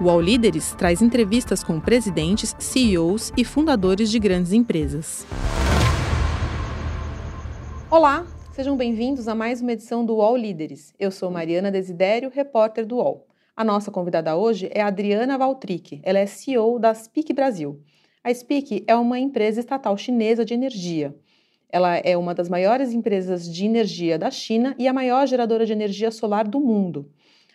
O All Líderes traz entrevistas com presidentes, CEOs e fundadores de grandes empresas. Olá, sejam bem-vindos a mais uma edição do UOL Líderes. Eu sou Mariana Desidério, repórter do UOL. A nossa convidada hoje é Adriana Valtric. Ela é CEO da SPIC Brasil. A SPIC é uma empresa estatal chinesa de energia. Ela é uma das maiores empresas de energia da China e a maior geradora de energia solar do mundo.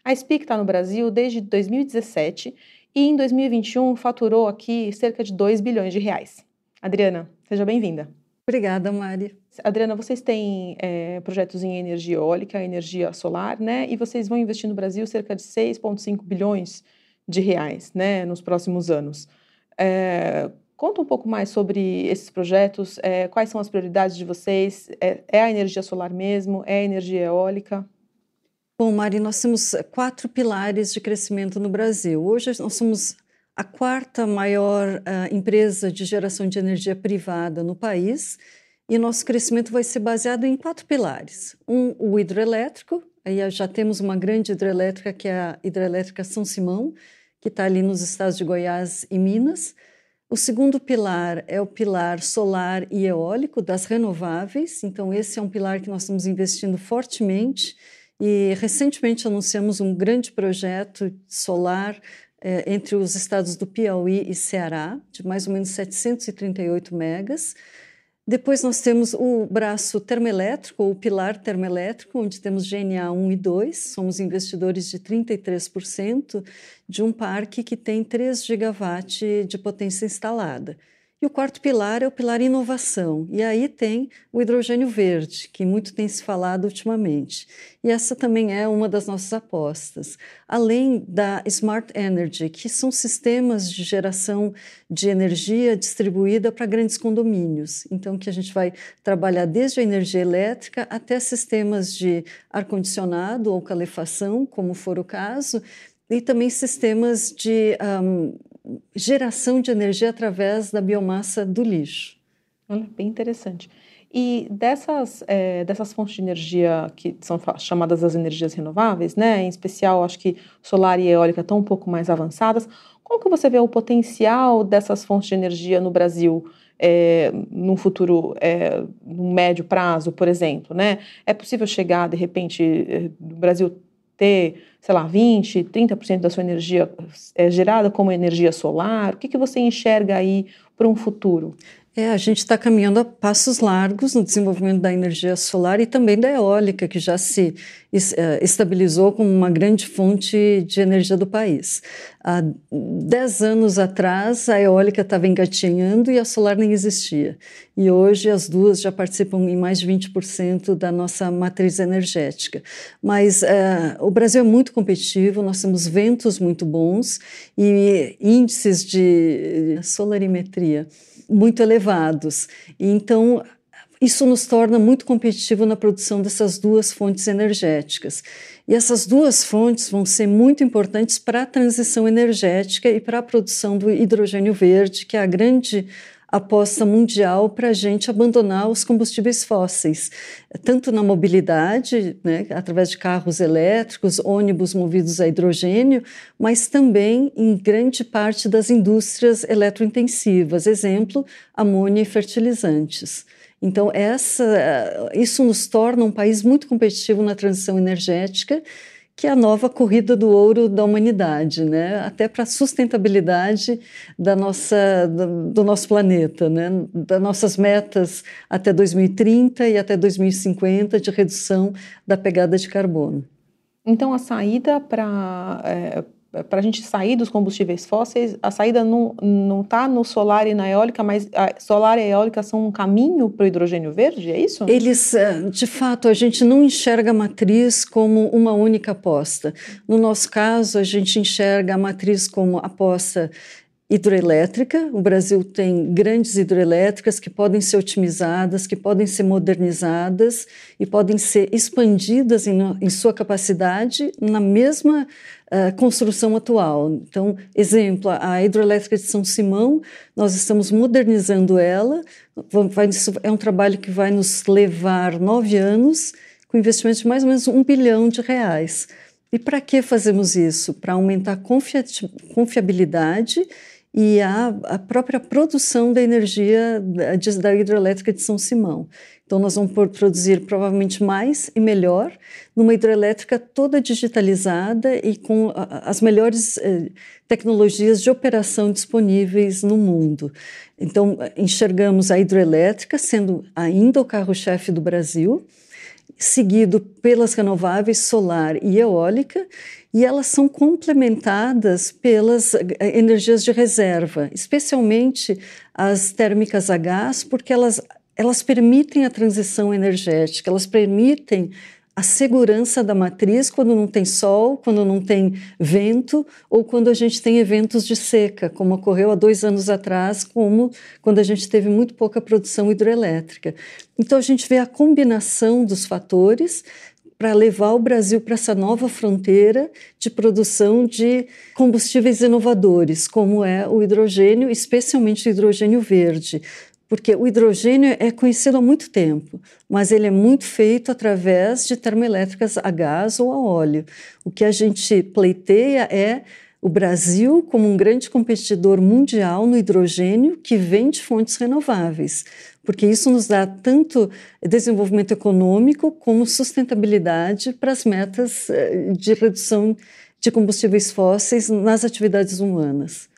A SPIC está no Brasil desde 2017 e em 2021 faturou aqui cerca de 2 bilhões de reais. Adriana, seja bem-vinda. Obrigada, Mari. Adriana, vocês têm é, projetos em energia eólica, energia solar, né? E vocês vão investir no Brasil cerca de 6,5 bilhões de reais, né? Nos próximos anos. É, conta um pouco mais sobre esses projetos. É, quais são as prioridades de vocês? É, é, a energia solar mesmo? É a energia eólica? Bom, Mari, nós temos quatro pilares de crescimento no Brasil. Hoje nós somos a quarta maior uh, empresa de geração de energia privada no país e nosso crescimento vai ser baseado em quatro pilares. Um, o hidroelétrico, aí já temos uma grande hidrelétrica, que é a hidrelétrica São Simão, que está ali nos estados de Goiás e Minas. O segundo pilar é o pilar solar e eólico das renováveis, então esse é um pilar que nós estamos investindo fortemente e recentemente anunciamos um grande projeto solar é, entre os estados do Piauí e Ceará, de mais ou menos 738 megas. Depois nós temos o braço termoelétrico, ou o pilar termoelétrico, onde temos GNA 1 e 2, somos investidores de 33% de um parque que tem 3 gigawatts de potência instalada. E o quarto pilar é o pilar inovação. E aí tem o hidrogênio verde, que muito tem se falado ultimamente. E essa também é uma das nossas apostas. Além da Smart Energy, que são sistemas de geração de energia distribuída para grandes condomínios. Então, que a gente vai trabalhar desde a energia elétrica até sistemas de ar-condicionado ou calefação, como for o caso, e também sistemas de um, geração de energia através da biomassa do lixo. Olha, bem interessante. E dessas, é, dessas fontes de energia que são chamadas as energias renováveis, né, em especial acho que solar e eólica estão um pouco mais avançadas, qual que você vê o potencial dessas fontes de energia no Brasil é, no futuro, é, no médio prazo, por exemplo? Né? É possível chegar, de repente, é, no Brasil ter, sei lá, 20%, 30% da sua energia é gerada como energia solar? O que, que você enxerga aí para um futuro? É, a gente está caminhando a passos largos no desenvolvimento da energia solar e também da eólica, que já se eh, estabilizou como uma grande fonte de energia do país. Há dez anos atrás, a eólica estava engatinhando e a solar nem existia. E hoje as duas já participam em mais de 20% da nossa matriz energética. Mas uh, o Brasil é muito competitivo, nós temos ventos muito bons e índices de solarimetria muito elevados. Então, isso nos torna muito competitivo na produção dessas duas fontes energéticas. E essas duas fontes vão ser muito importantes para a transição energética e para a produção do hidrogênio verde, que é a grande aposta mundial para a gente abandonar os combustíveis fósseis, tanto na mobilidade, né, através de carros elétricos, ônibus movidos a hidrogênio, mas também em grande parte das indústrias eletrointensivas, exemplo, amônia e fertilizantes. Então, essa, isso nos torna um país muito competitivo na transição energética que é a nova corrida do ouro da humanidade, né? até para a sustentabilidade da nossa, do, do, nosso planeta, né? das nossas metas até 2030 e até 2050 de redução da pegada de carbono. Então, a saída para é, para a gente sair dos combustíveis fósseis, a saída não está no solar e na eólica, mas solar e eólica são um caminho para o hidrogênio verde, é isso? Eles, eh, de fato, a gente não enxerga a matriz como uma única aposta. No nosso caso, a gente enxerga a matriz como aposta hidroelétrica. O Brasil tem grandes hidroelétricas que podem ser otimizadas, que podem ser modernizadas e podem ser expandidas em, em sua capacidade na mesma uh, construção atual. Então, exemplo, a hidroelétrica de São Simão, nós estamos modernizando ela. Vai, é um trabalho que vai nos levar nove anos, com investimento de mais ou menos um bilhão de reais. E para que fazemos isso? Para aumentar a confiabilidade e a, a, própria produção da energia da, da hidrelétrica de São Simão. Então, nós vamos produzir provavelmente mais e melhor numa hidrelétrica toda digitalizada e com as melhores eh, tecnologias de operação disponíveis no mundo. Então, enxergamos a hidrelétrica sendo ainda o carro-chefe do Brasil, seguido pelas renováveis solar e eólica, e elas são complementadas pelas eh, energias de reserva, especialmente as térmicas a gás, porque elas, elas permitem a transição energética, elas permitem a segurança da matriz quando não tem sol, quando não tem vento ou quando a gente tem eventos de seca, como ocorreu há dois anos atrás, como quando a gente teve muito pouca produção hidrelétrica. Então a gente vê a combinação dos fatores para levar o Brasil para essa nova fronteira de produção de combustíveis inovadores, como é o hidrogênio, especialmente o hidrogênio verde. Porque o hidrogênio é conhecido há muito tempo, mas ele é muito feito através de termoelétricas a gás ou a óleo. O que a gente pleiteia é o Brasil como um grande competidor mundial no hidrogênio que vem de fontes renováveis, porque isso nos dá tanto desenvolvimento econômico como sustentabilidade para as metas eh, de redução de combustíveis fósseis nas atividades humanas.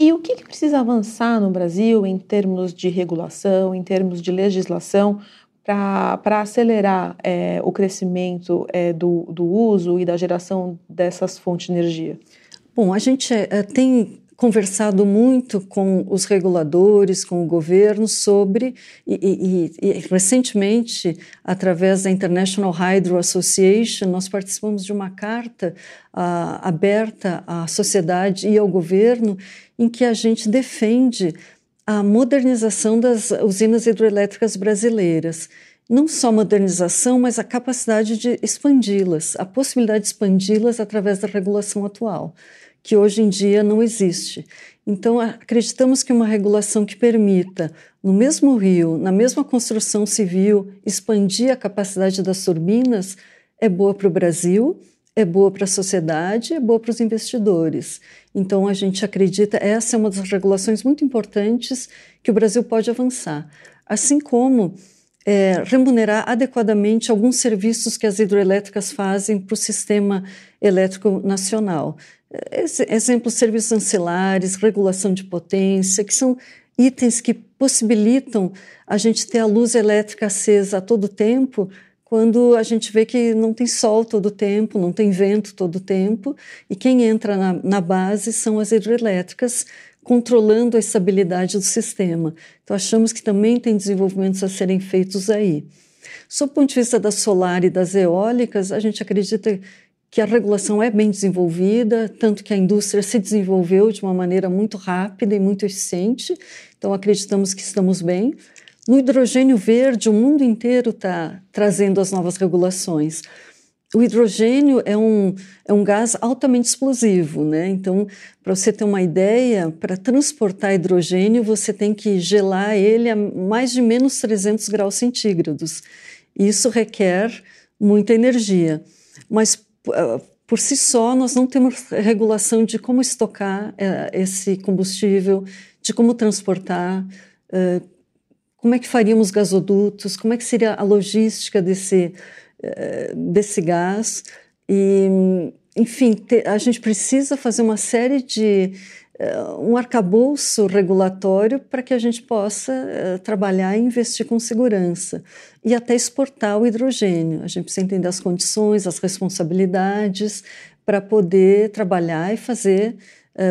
E o que, que precisa avançar no Brasil em termos de regulação, em termos de legislação, para acelerar é, o crescimento é, do, do uso e da geração dessas fontes de energia? Bom, a gente é, tem conversado muito com os reguladores, com o governo sobre, e, e, e, recentemente, através da International Hydro Association, nós participamos de uma carta uh, aberta à sociedade e ao governo, em que a gente defende a modernização das usinas hidroelétricas brasileiras. Não só modernização, mas a capacidade de expandi-las, a possibilidade de expandi-las através da regulação atual que hoje em dia não existe. Então, acreditamos que uma regulação que permita, no mesmo rio, na mesma construção civil, expandir a capacidade das turbinas é boa para o Brasil, é boa para a sociedade, é boa para os investidores. Então, a gente acredita, essa é uma das regulações muito importantes que o Brasil pode avançar. Assim como é, remunerar adequadamente alguns serviços que as hidroelétricas fazem para o sistema elétrico nacional. Exemplos, serviços ancilares, regulação de potência, que são itens que possibilitam a gente ter a luz elétrica acesa a todo tempo, quando a gente vê que não tem sol todo tempo, não tem vento todo tempo, e quem entra na, na base são as hidrelétricas, controlando a estabilidade do sistema. Então, achamos que também tem desenvolvimentos a serem feitos aí. Sob o ponto de vista da solar e das eólicas, a gente acredita que a regulação é bem desenvolvida, tanto que a indústria se desenvolveu de uma maneira muito rápida e muito eficiente, então acreditamos que estamos bem. No hidrogênio verde, o mundo inteiro está trazendo as novas regulações. O hidrogênio é um, é um gás altamente explosivo, né? Então, para você ter uma ideia, para transportar hidrogênio, você tem que gelar ele a mais de menos 300 graus centígrados. Isso requer muita energia. Mas ah, por si só, nós não temos regulação de como estocar uh, esse combustível, de como transportar, uh, como é que faríamos gasodutos, como é que seria a logística desse, desse gás. E, enfim, a gente precisa fazer uma série de um arcabouço regulatório para que a gente possa uh, trabalhar e investir com segurança e até exportar o hidrogênio. A gente precisa entender as condições, as responsabilidades para poder trabalhar e fazer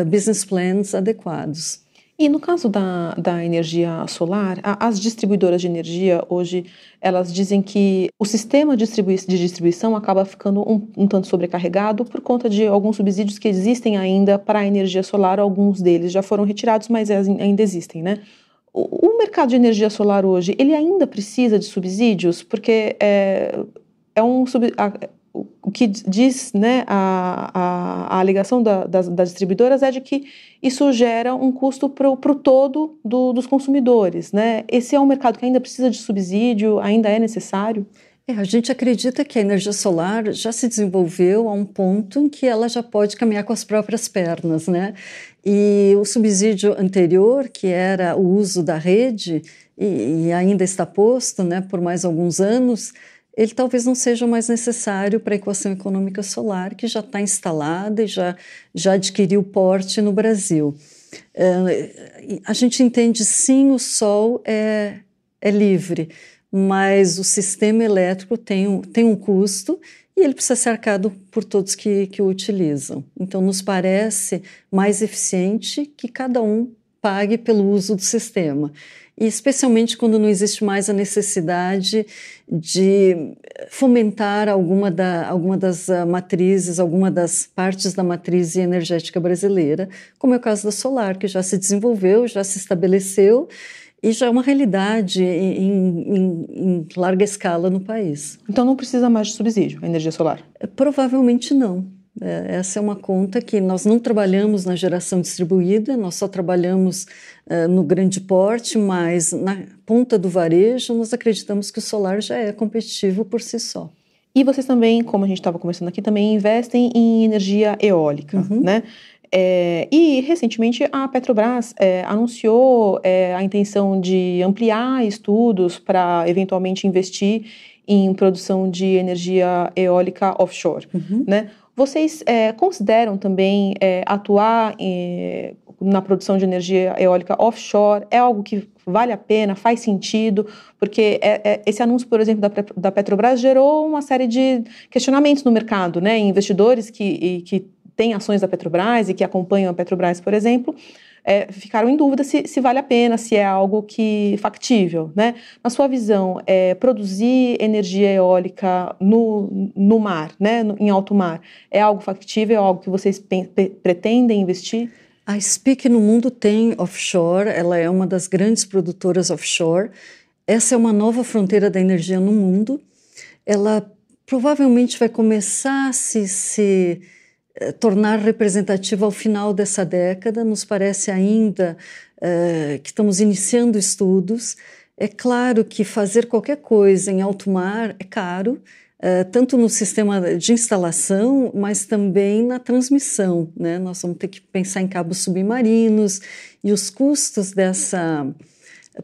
business plans adequados. E no caso da, da energia solar, a, as distribuidoras de energia hoje elas dizem que o sistema de, distribui de distribuição acaba ficando um, um, tanto sobrecarregado por conta de alguns subsídios que existem ainda para a energia solar. Alguns deles já foram retirados, mas ainda existem, né? O, o mercado de energia solar hoje ele ainda precisa de subsídios porque é, é um sub, o que diz né, a, a, a alegação da, das, das, distribuidoras é de que isso gera um custo para o todo do, dos consumidores. Né? Esse é um mercado que ainda precisa de subsídio, ainda é necessário? É, a gente acredita que a energia solar já se desenvolveu a um ponto em que ela já pode caminhar com as próprias pernas, né? E o subsídio anterior, que era o uso da rede, e, e ainda está posto né, por mais alguns anos, ele talvez não seja mais necessário para a equação econômica solar, que já está instalada e já, já adquiriu porte no Brasil. Uh, a gente entende sim, o Sol é, é livre, mas o sistema elétrico tem um, tem um custo e ele precisa ser arcado por todos que, que o utilizam. Então, nos parece mais eficiente que cada um pague pelo uso do sistema. E especialmente quando não existe mais a necessidade de fomentar alguma, da, alguma das uh, matrizes, alguma das partes da matriz energética brasileira, como é o caso da solar, que já se desenvolveu, já se estabeleceu e já é uma realidade em, em, em, larga escala no país. Então não precisa mais de subsídio a energia solar? Provavelmente não. É, essa é uma conta que nós não trabalhamos na geração distribuída, nós só trabalhamos uh, no grande porte, mas na ponta do varejo nós acreditamos que o solar já é competitivo por si só. E vocês também, como a gente estava conversando aqui, também investem em energia eólica, uhum. né? É, e recentemente a Petrobras é, anunciou é, a intenção de ampliar estudos para eventualmente investir em produção de energia eólica offshore. Uhum. Né? Vocês é, consideram também é, atuar na produção de energia eólica offshore? É algo que vale a pena, faz sentido? Porque é, esse anúncio, por exemplo, da, da Petrobras gerou uma série de questionamentos no mercado, né? Investidores que, que têm ações da Petrobras e que acompanham a Petrobras, por exemplo, é, ficaram em dúvida se, se, vale a pena, se é algo que factível, né? Na sua visão, é, produzir energia eólica no, no mar, né, no, em alto mar, é algo factível, é algo que vocês pretendem investir? A SPIC no mundo tem offshore, ela é uma das grandes produtoras offshore. Essa é uma nova fronteira da energia no mundo. Ela provavelmente vai começar a se, se tornar representativa ao final dessa década. Nos parece ainda uh, que estamos iniciando estudos. É claro que fazer qualquer coisa em alto mar é caro, uh, tanto no sistema de instalação, mas também na transmissão. Né? Nós vamos ter que pensar em cabos submarinos e os custos dessa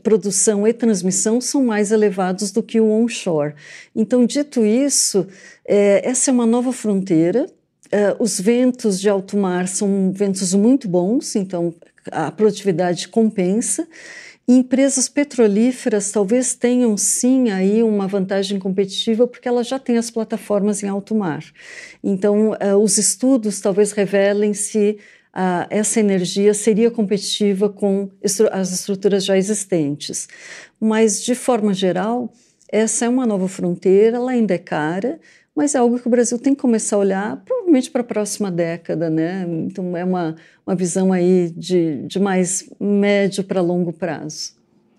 produção e transmissão são mais elevados do que o onshore. Então, dito isso, é, essa é uma nova fronteira Uh, os ventos de alto mar são ventos muito bons, então a produtividade compensa. E empresas petrolíferas talvez tenham sim aí uma vantagem competitiva porque elas já têm as plataformas em alto mar. Então, uh, os estudos talvez revelem se uh, essa energia seria competitiva com estru as estruturas já existentes. Mas, de forma geral, essa é uma nova fronteira, ela ainda é cara, mas é algo que o Brasil tem que começar a olhar provavelmente para a próxima década, né? Então é uma, uma visão aí de, de mais médio para longo prazo.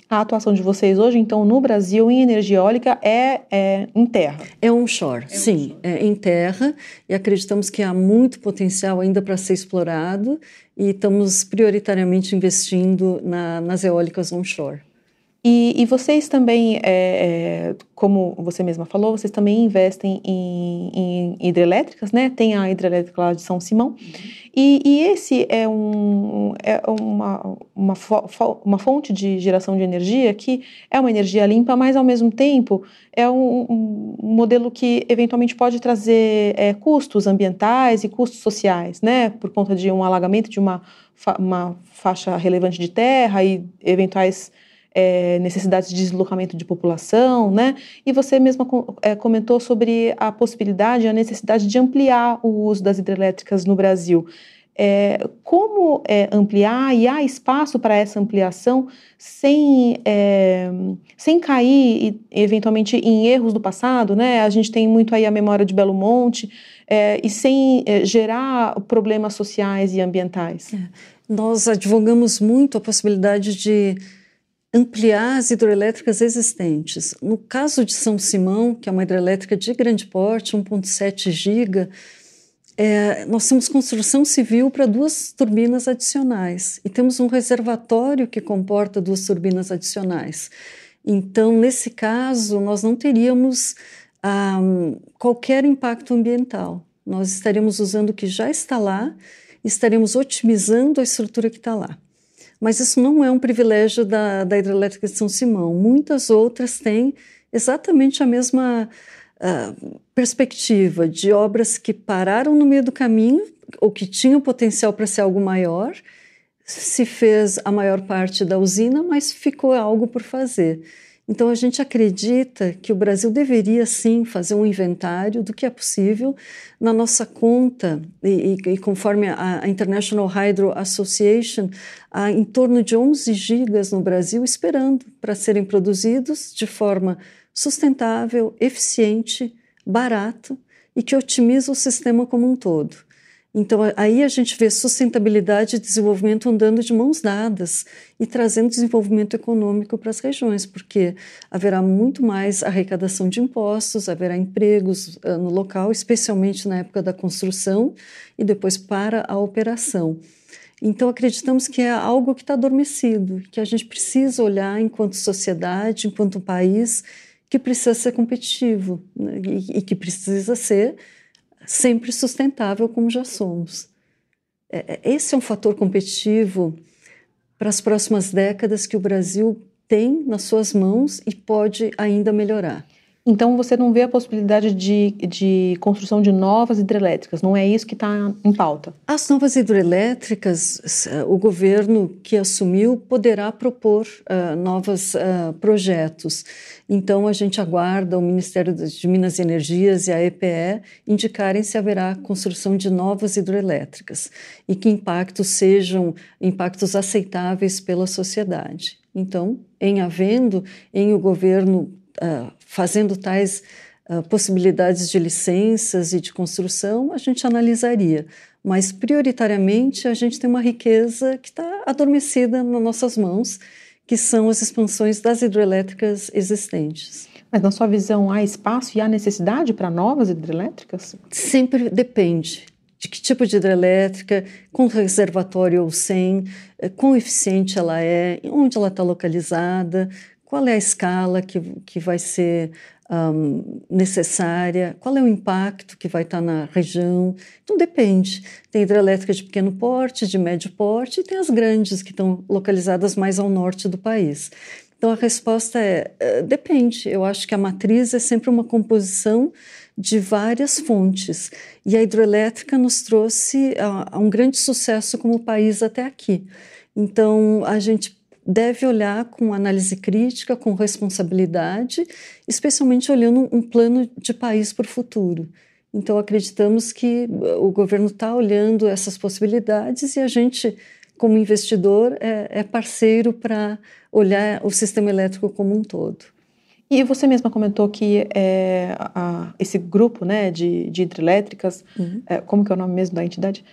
A atuação de vocês hoje, então, no Brasil, em energia eólica, é, é em terra? É onshore, é sim, onshore. é em terra, e acreditamos que há muito potencial ainda para ser explorado, e estamos prioritariamente investindo na, nas eólicas onshore. E, e vocês também, é, é, como você mesma falou, vocês também investem em, em hidrelétricas, né? Tem a hidrelétrica lá de São Simão. Uhum. E, e, esse é, um, é uma, uma, uma, fonte de geração de energia que é uma energia limpa, mas ao mesmo tempo é um, um modelo que eventualmente pode trazer é, custos ambientais e custos sociais, né? Por conta de um alagamento de uma, uma faixa relevante de terra e eventuais é, necessidades de deslocamento de população, né? E você mesma é, comentou sobre a possibilidade, a necessidade de ampliar o uso das hidrelétricas no Brasil. É, como é, ampliar e há espaço para essa ampliação sem, é, sem cair eventualmente em erros do passado, né? A gente tem muito aí a memória de Belo Monte é, e sem gerar problemas sociais e ambientais. Nós advogamos muito a possibilidade de ampliar as hidrelétricas existentes. No caso de São Simão, que é uma hidrelétrica de grande porte, 1,7 giga, é, nós temos construção civil para duas turbinas adicionais e temos um reservatório que comporta duas turbinas adicionais. Então, nesse caso, nós não teríamos um, qualquer impacto ambiental. Nós estaremos usando o que já está lá, estaremos otimizando a estrutura que está lá. Mas isso não é um privilégio da, da hidrelétrica de São Simão. Muitas outras têm exatamente a mesma uh, perspectiva de obras que pararam no meio do caminho ou que tinham potencial para ser algo maior. Se fez a maior parte da usina, mas ficou algo por fazer. Então, a gente acredita que o Brasil deveria sim fazer um inventário do que é possível na nossa conta, e, e, e conforme a, a, International Hydro Association, há em torno de 11 gigas no Brasil esperando para serem produzidos de forma sustentável, eficiente, barato e que otimiza o sistema como um todo. Então, aí a gente vê sustentabilidade e desenvolvimento andando de mãos dadas e trazendo desenvolvimento econômico para as regiões, porque haverá muito mais arrecadação de impostos, haverá empregos uh, no local, especialmente na época da construção e depois para a operação. Então, acreditamos que é algo que está adormecido, que a gente precisa olhar enquanto sociedade, enquanto país, que precisa ser competitivo né, e, e que precisa ser sempre sustentável como já somos. É, é, esse é um fator competitivo para as próximas décadas que o Brasil tem nas suas mãos e pode ainda melhorar. Então você não vê a possibilidade de, de construção de novas hidrelétricas, não é isso que está em pauta? As novas hidrelétricas, o governo que assumiu poderá propor uh, novos uh, projetos. Então a gente aguarda o Ministério de Minas e Energias e a EPE indicarem se haverá construção de novas hidrelétricas e que impactos sejam impactos aceitáveis pela sociedade. Então, em havendo, em o governo uh, fazendo tais uh, possibilidades de licenças e de construção, a gente analisaria. Mas, prioritariamente, a gente tem uma riqueza que está adormecida nas nossas mãos, que são as expansões das hidrelétricas existentes. Mas, na sua visão, há espaço e há necessidade para novas hidrelétricas? Sempre depende de que tipo de hidrelétrica, com reservatório ou sem, eh, quão eficiente ela é, onde ela está localizada, qual é a escala que, que vai ser um, necessária, qual é o impacto que vai estar na região. Então depende. Tem hidrelétrica de pequeno porte, de médio porte, e tem as grandes que estão localizadas mais ao norte do país. Então a resposta é uh, depende. Eu acho que a matriz é sempre uma composição de várias fontes. E a hidrelétrica nos trouxe a, a um grande sucesso como país até aqui. Então a gente deve olhar com análise crítica, com responsabilidade, especialmente olhando um plano de país para o futuro. Então, acreditamos que uh, o governo está olhando essas possibilidades e a gente, como investidor, é, é parceiro para olhar o sistema elétrico como um todo. E você mesma comentou que é, a, esse grupo né, de, de hidrelétricas, uhum. é, como que é o nome mesmo da entidade?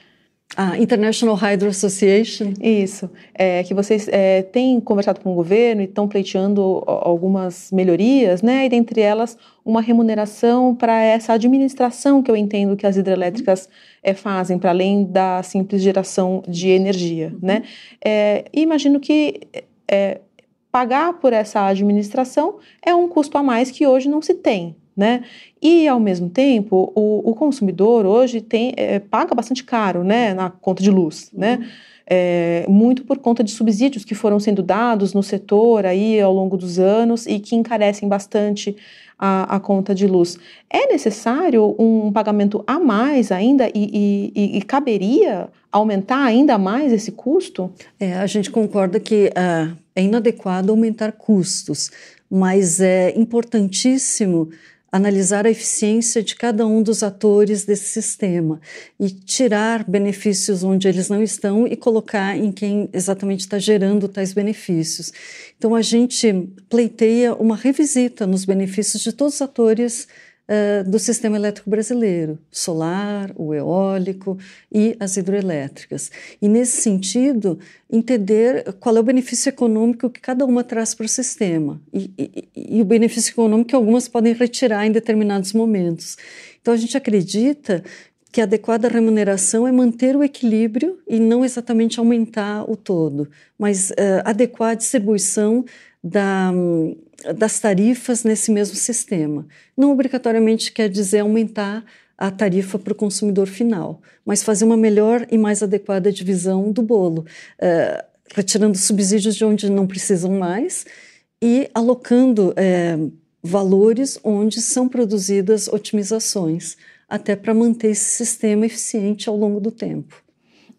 A International Hydro Association. Isso. É, que vocês é, têm conversado com o governo e estão pleiteando algumas melhorias, né? E dentre elas, uma remuneração para essa administração que eu entendo que as hidrelétricas é, fazem, para além da simples geração de energia, uhum. né? É, imagino que é, pagar por essa administração é um custo a mais que hoje não se tem, né? E, ao mesmo tempo, o, o consumidor hoje tem, é, paga bastante caro né, na conta de luz, né? É, muito por conta de subsídios que foram sendo dados no setor aí ao longo dos anos e que encarecem bastante a, a conta de luz. É necessário um pagamento a mais ainda e, e, e caberia aumentar ainda mais esse custo? É, a gente concorda que uh, é inadequado aumentar custos, mas é importantíssimo analisar a eficiência de cada um dos atores desse sistema e tirar benefícios onde eles não estão e colocar em quem exatamente está gerando tais benefícios. Então, a gente pleiteia uma revisita nos benefícios de todos os atores uh, do sistema elétrico brasileiro, solar, o eólico e as hidroelétricas. E, nesse sentido, entender qual é o benefício econômico que cada uma traz para o sistema e, e, e o benefício econômico que algumas podem retirar em determinados momentos. Então, a gente acredita que a adequada remuneração é manter o equilíbrio e não exatamente aumentar o todo, mas uh, adequar a distribuição da, das tarifas nesse mesmo sistema. Não obrigatoriamente quer dizer aumentar a tarifa para o consumidor final, mas fazer uma melhor e mais adequada divisão do bolo, uh, retirando subsídios de onde não precisam mais e alocando uh, valores onde são produzidas otimizações até para manter esse sistema eficiente ao longo do tempo.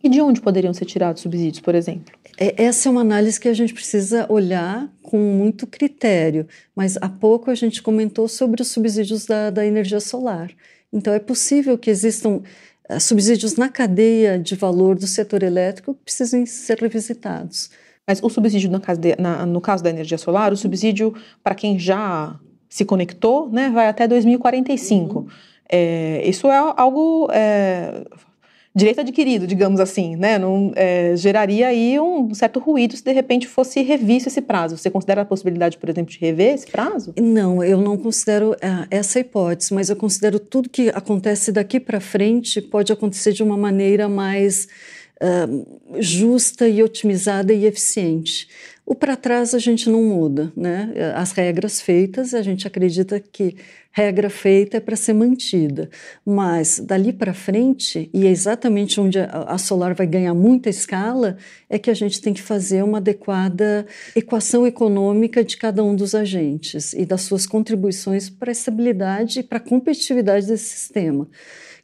E de onde poderiam ser tirados subsídios, por exemplo? É, essa é uma análise que a gente precisa olhar com muito critério, mas há pouco a gente comentou sobre os subsídios da, da energia solar. Então, é possível que existam uh, subsídios na cadeia de valor do setor elétrico que precisem ser revisitados. Mas o subsídio na, na, no caso da energia solar, o subsídio para quem já se conectou, né, vai até 2045. Uhum. É, isso é algo é, direito adquirido, digamos assim, né? Não, é, geraria aí um certo ruído se de repente fosse revisto esse prazo. Você considera a possibilidade, por exemplo, de rever esse prazo? Não, eu não considero é, essa hipótese, mas eu considero tudo que acontece daqui para frente pode acontecer de uma maneira mais uh, justa e otimizada e eficiente. O para trás a gente não muda, né? As regras feitas, a gente acredita que regra feita é para ser mantida. Mas dali para frente, e é exatamente onde a solar vai ganhar muita escala, é que a gente tem que fazer uma adequada equação econômica de cada um dos agentes e das suas contribuições para a estabilidade e para a competitividade desse sistema.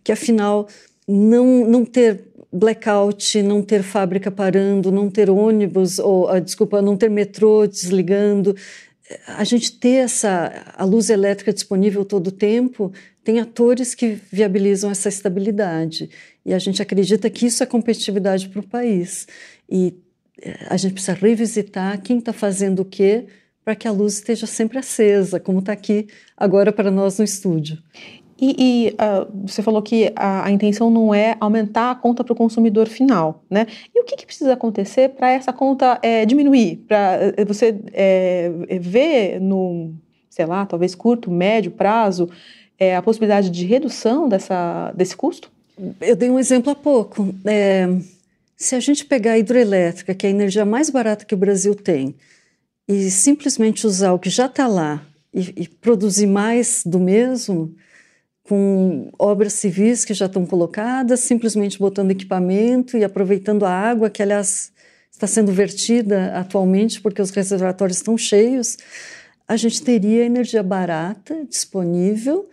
Que afinal, não, não ter blackout, não ter fábrica parando, não ter ônibus, ou, ah, desculpa, não ter metrô desligando, a gente ter essa a luz elétrica disponível todo o tempo, tem atores que viabilizam essa estabilidade. E a gente acredita que isso é competitividade para o país. E eh, a gente precisa revisitar quem está fazendo o quê para que a luz esteja sempre acesa, como está aqui agora para nós no estúdio. E, e uh, você falou que a, a, intenção não é aumentar a conta para o consumidor final, né? E o que, que precisa acontecer para essa conta é, diminuir? Para eh, você é, ver no, sei lá, talvez curto, médio prazo, é, a possibilidade de redução dessa, desse custo? Eu dei um exemplo há pouco. É, se a gente pegar a hidrelétrica, que é a energia mais barata que o Brasil tem, e simplesmente usar o que já está lá e, e produzir mais do mesmo, com obras civis que já estão colocadas, simplesmente botando equipamento e aproveitando a água que, aliás, está sendo vertida atualmente porque os reservatórios estão cheios, a gente teria energia barata, disponível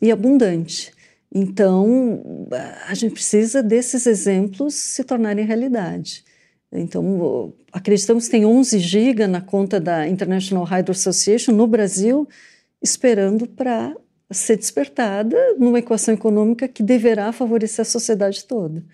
e abundante. Então, a gente precisa desses exemplos se tornarem realidade. Então, acreditamos que tem 11 GB na conta da International Hydro Association no Brasil, esperando para ser despertada numa equação econômica que deverá favorecer a sociedade toda.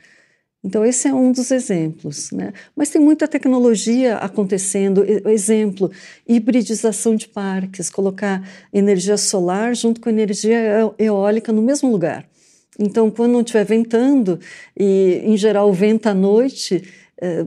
Então, esse é um dos exemplos. Né? Mas tem muita tecnologia acontecendo. Exemplo, hibridização de parques, colocar energia solar junto com energia eólica no mesmo lugar. Então, quando não estiver ventando, e em geral venta à noite,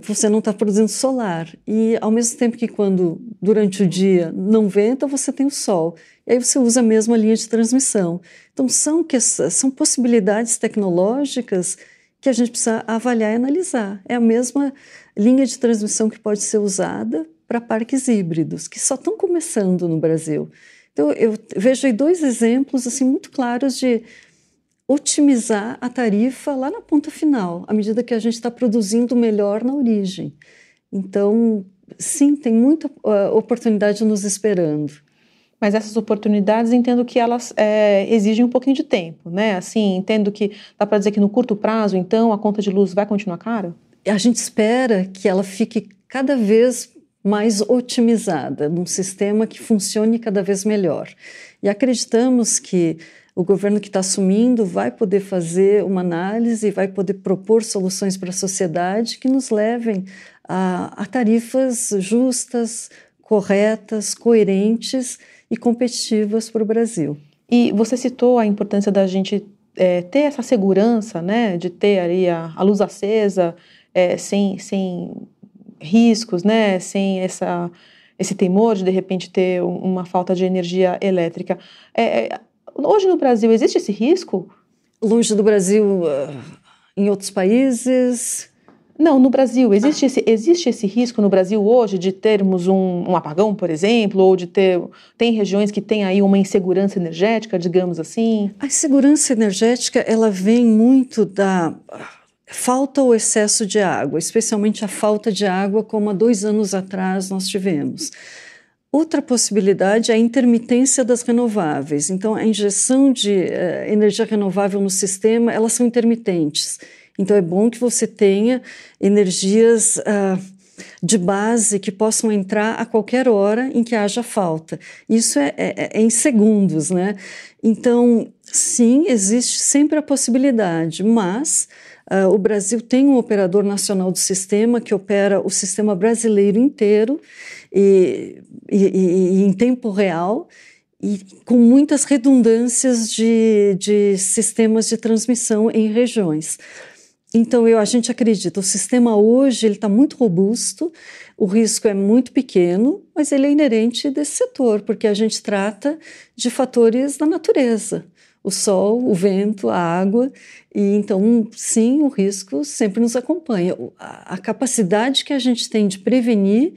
você não está produzindo solar. E ao mesmo tempo que quando durante o dia não venta, você tem o sol. E aí você usa a mesma linha de transmissão. Então, são, que, são possibilidades tecnológicas que a gente precisa avaliar e analisar. É a mesma linha de transmissão que pode ser usada para parques híbridos, que só estão começando no Brasil. Então, eu vejo aí dois exemplos assim muito claros de otimizar a tarifa lá na ponta final, à medida que a gente está produzindo melhor na origem. Então, sim, tem muita uh, oportunidade nos esperando. Mas essas oportunidades entendo que elas é, exigem um pouquinho de tempo, né? Assim, entendo que dá para dizer que no curto prazo, então, a conta de luz vai continuar cara? A gente espera que ela fique cada vez mais otimizada, num sistema que funcione cada vez melhor. E acreditamos que o governo que está assumindo vai poder fazer uma análise, vai poder propor soluções para a sociedade que nos levem a, a tarifas justas, corretas, coerentes e competitivas para o Brasil. E você citou a importância da gente é, ter essa segurança, né, de ter ali a, a luz acesa, é, sem, sem riscos, né, sem essa, esse temor de de repente ter uma falta de energia elétrica. É, é, hoje no Brasil existe esse risco? Longe do Brasil, uh, em outros países? Não, no Brasil, existe esse, existe esse risco no Brasil hoje de termos um, um, apagão, por exemplo, ou de ter. Tem regiões que têm aí uma insegurança energética, digamos assim? A insegurança energética ela vem muito da falta ou excesso de água, especialmente a falta de água, como há dois anos atrás nós tivemos. Outra possibilidade é a intermitência das renováveis. Então, a injeção de uh, energia renovável no sistema, elas são intermitentes. Então é bom que você tenha energias uh, de base que possam entrar a qualquer hora em que haja falta. Isso é, é, é em segundos, né? Então, sim, existe sempre a possibilidade, mas uh, o Brasil tem um operador nacional do sistema que opera o sistema brasileiro inteiro e, e, e, em tempo real e com muitas redundâncias de, de sistemas de transmissão em regiões. Então, eu, a gente acredita, o sistema hoje está muito robusto, o risco é muito pequeno, mas ele é inerente desse setor, porque a gente trata de fatores da natureza, o sol, o vento, a água, e então, sim, o risco sempre nos acompanha. A, a capacidade que a gente tem de prevenir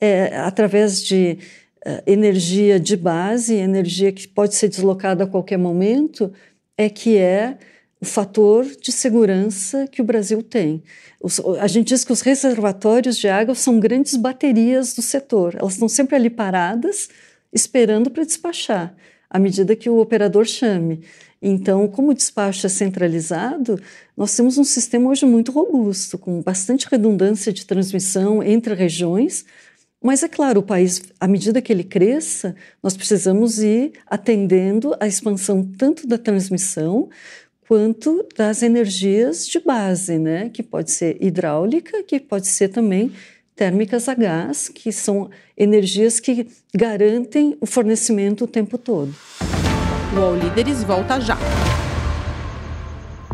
é, através de uh, energia de base, energia que pode ser deslocada a qualquer momento, é que é o fator de segurança que o Brasil tem. Os, a gente diz que os reservatórios de água são grandes baterias do setor, elas estão sempre ali paradas, esperando para despachar, à medida que o operador chame. Então, como o despacho é centralizado, nós temos um sistema hoje muito robusto, com bastante redundância de transmissão entre regiões, mas é claro, o país, à medida que ele cresça, nós precisamos ir atendendo à expansão tanto da transmissão quanto das energias de base, né? Que pode ser hidráulica, que pode ser também térmicas a gás, que são energias que garantem o fornecimento o tempo todo. O All Líderes volta já.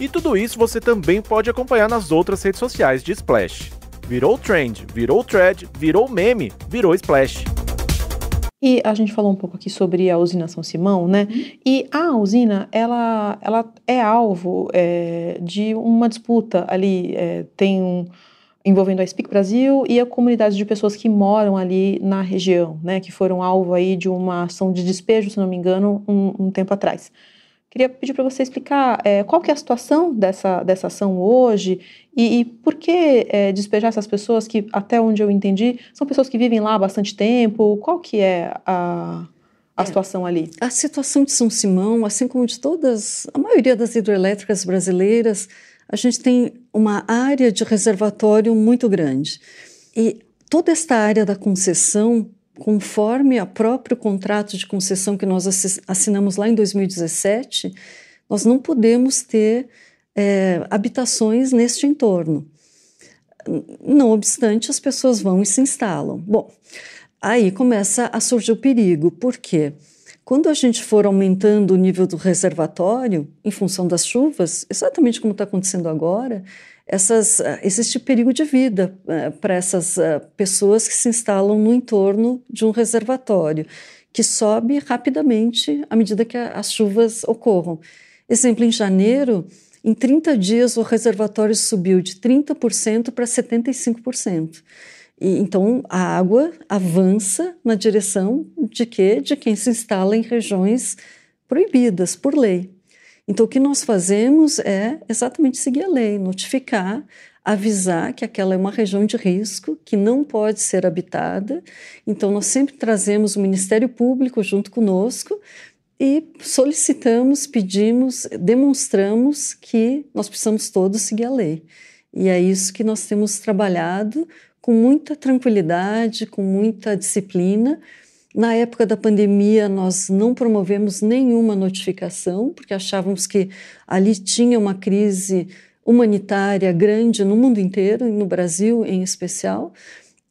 E tudo isso você também pode acompanhar nas outras redes sociais de Splash. Virou trend, virou thread, virou meme, virou Splash. E a gente falou um pouco aqui sobre a usina São Simão, né? Uhum. E a usina, ela, ela é alvo é, de uma disputa ali, é, tem um, envolvendo a Speak Brasil e a comunidade de pessoas que moram ali na região, né? Que foram alvo aí de uma ação de despejo, se não me engano, um, um tempo atrás. Queria pedir para você explicar é, qual que é a situação dessa, dessa ação hoje e, e por que é, despejar essas pessoas que, até onde eu entendi, são pessoas que vivem lá há bastante tempo. Qual que é a, a é, situação ali? A situação de São Simão, assim como de todas, a maioria das hidrelétricas brasileiras, a gente tem uma área de reservatório muito grande. E toda esta área da concessão conforme o próprio contrato de concessão que nós assinamos lá em 2017, nós não podemos ter é, habitações neste entorno. Não obstante, as pessoas vão e se instalam. Bom, aí começa a surgir o perigo, por quê? Quando a gente for aumentando o nível do reservatório, em função das chuvas, exatamente como está acontecendo agora, essas, ah, existe perigo de vida uh, para essas uh, pessoas que se instalam no entorno de um reservatório, que sobe rapidamente à medida que a, as chuvas ocorram. Exemplo, em janeiro, em 30 dias, o reservatório subiu de 30% para 75%. E, então, a água avança na direção de quê? De quem se instala em regiões proibidas por lei. Então, o que nós fazemos é exatamente seguir a lei, notificar, avisar que aquela é uma região de risco, que não pode ser habitada. Então, nós sempre trazemos o Ministério Público junto conosco e solicitamos, pedimos, demonstramos que nós precisamos todos seguir a lei. E é isso que nós temos trabalhado com muita tranquilidade, com muita disciplina. Na época da pandemia, nós não promovemos nenhuma notificação, porque achávamos que ali tinha uma crise humanitária grande no mundo inteiro, e no Brasil em especial,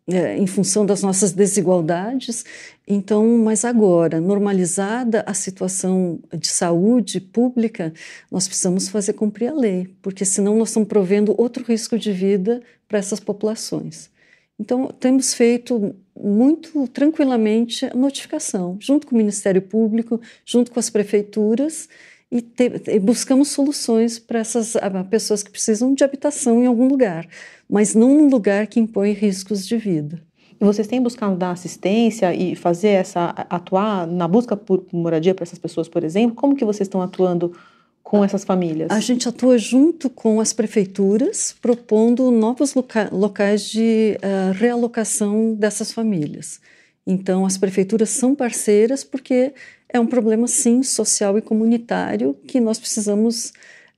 é, em função das nossas desigualdades. Então, mas agora, normalizada a situação de saúde pública, nós precisamos fazer cumprir a lei, porque senão nós estamos provendo outro risco de vida para essas populações. Então, temos feito muito tranquilamente a notificação, junto com o Ministério Público, junto com as prefeituras, e, te, e buscamos soluções para essas pessoas que precisam de habitação em algum lugar, mas não num lugar que impõe riscos de vida. E vocês têm buscado dar assistência e fazer essa atuar na busca por moradia para essas pessoas, por exemplo? Como que vocês estão atuando com essas famílias? A gente atua junto com as prefeituras, propondo novos loca locais de uh, realocação dessas famílias. Então, as prefeituras são parceiras porque é um problema, sim, social e comunitário que nós precisamos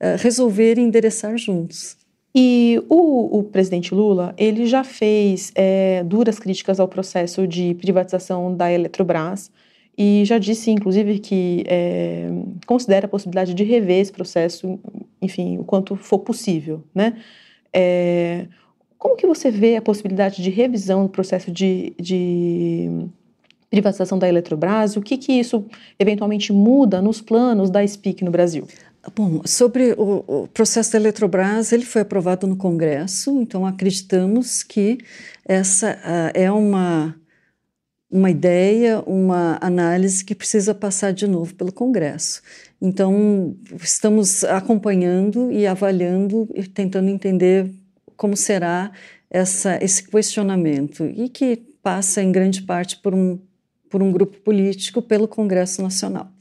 uh, resolver e endereçar juntos. E o, o, presidente Lula, ele já fez é, duras críticas ao processo de privatização da Eletrobras e já disse, inclusive, que é, considera a possibilidade de rever esse processo, enfim, o quanto for possível, né? É, como que você vê a possibilidade de revisão do processo de, de privatização da Eletrobras? O que, que isso eventualmente muda nos planos da SPIC no Brasil? Bom, sobre o, o, processo da Eletrobras, ele foi aprovado no Congresso, então acreditamos que essa uh, é uma, uma ideia, uma análise que precisa passar de novo pelo Congresso. Então, estamos acompanhando e avaliando e tentando entender como será essa, esse questionamento e que passa em grande parte por um, por um grupo político, pelo Congresso Nacional.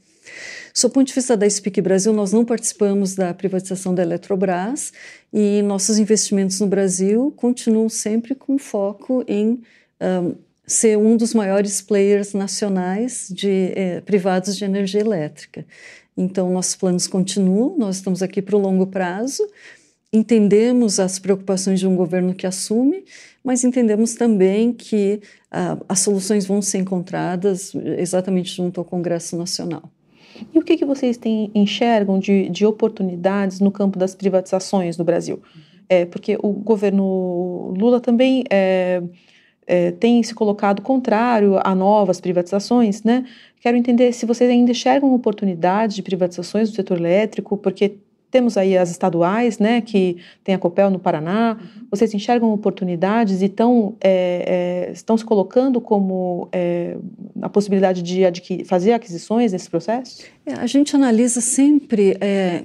Sob o ponto de vista da SPIC Brasil, nós não participamos da privatização da Eletrobras e nossos investimentos no Brasil continuam sempre com foco em um, ser um dos maiores players nacionais de eh, privados de energia elétrica. Então, nossos planos continuam, nós estamos aqui para o longo prazo, entendemos as preocupações de um governo que assume, mas entendemos também que uh, as soluções vão ser encontradas exatamente junto ao Congresso Nacional. E o que, que vocês têm, enxergam de, de oportunidades no campo das privatizações no Brasil? É, porque o governo Lula também é, é, tem se colocado contrário a novas privatizações, né? Quero entender se vocês ainda enxergam oportunidades de privatizações do setor elétrico, porque temos aí as estaduais, né, que tem a Copel no Paraná. Uhum. Vocês enxergam oportunidades e estão, é, é, estão se colocando como é, a possibilidade de adquirir, fazer aquisições nesse processo? É, a gente analisa sempre é,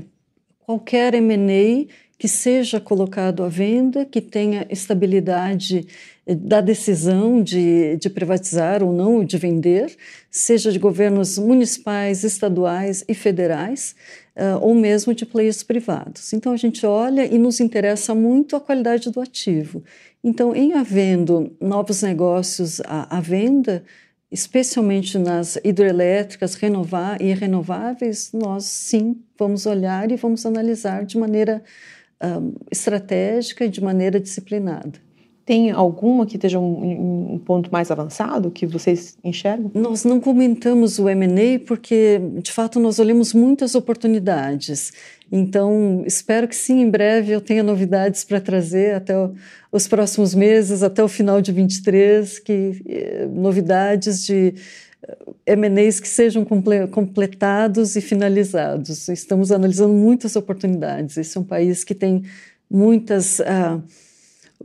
qualquer M&A que seja colocado à venda, que tenha estabilidade da decisão de, de privatizar ou não, de vender, seja de governos municipais, estaduais e federais, uh, ou mesmo de players privados. Então a gente olha e nos interessa muito a qualidade do ativo. Então, em havendo novos negócios à, à venda, especialmente nas hidrelétricas renovar e renováveis, nós sim vamos olhar e vamos analisar de maneira um, estratégica e de maneira disciplinada. Tem alguma que esteja um, um, ponto mais avançado que vocês enxergam? Nós não comentamos o M&A porque, de fato, nós olhamos muitas oportunidades. Então, espero que sim, em breve eu tenha novidades para trazer até o, os próximos meses, até o final de 23, que eh, novidades de M&As que sejam comple completados e finalizados. Estamos analisando muitas oportunidades. Esse é um país que tem muitas... Uh,